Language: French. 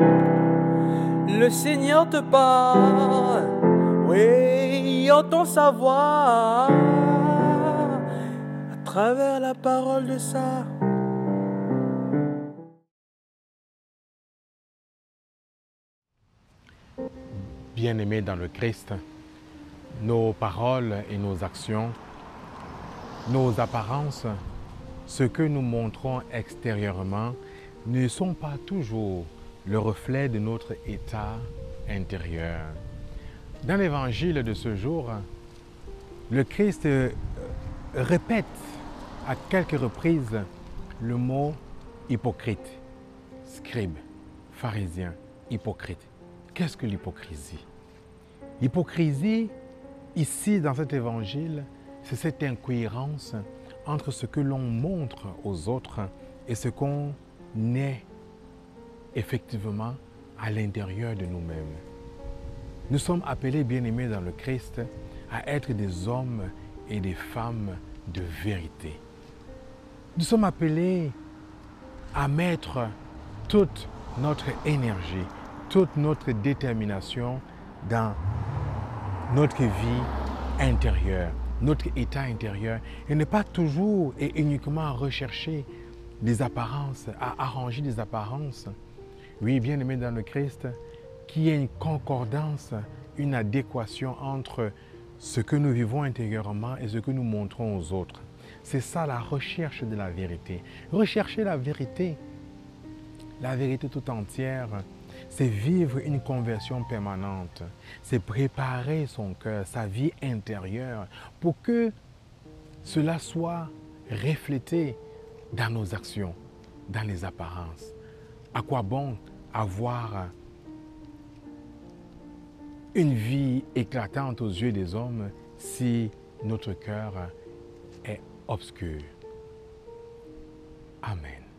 Le Seigneur te parle, oui, entend sa voix à travers la parole de ça. Bien-aimés dans le Christ, nos paroles et nos actions, nos apparences, ce que nous montrons extérieurement ne sont pas toujours le reflet de notre état intérieur. Dans l'évangile de ce jour, le Christ euh, répète à quelques reprises le mot hypocrite, scribe, pharisien, hypocrite. Qu'est-ce que l'hypocrisie? L'hypocrisie, ici dans cet évangile, c'est cette incohérence entre ce que l'on montre aux autres et ce qu'on est effectivement à l'intérieur de nous-mêmes. Nous sommes appelés, bien-aimés dans le Christ, à être des hommes et des femmes de vérité. Nous sommes appelés à mettre toute notre énergie, toute notre détermination dans notre vie intérieure, notre état intérieur, et ne pas toujours et uniquement rechercher des apparences, à arranger des apparences. Oui, bien aimé dans le Christ, qu'il y ait une concordance, une adéquation entre ce que nous vivons intérieurement et ce que nous montrons aux autres. C'est ça la recherche de la vérité. Rechercher la vérité, la vérité tout entière, c'est vivre une conversion permanente. C'est préparer son cœur, sa vie intérieure, pour que cela soit reflété dans nos actions, dans les apparences. À quoi bon avoir une vie éclatante aux yeux des hommes si notre cœur est obscur? Amen.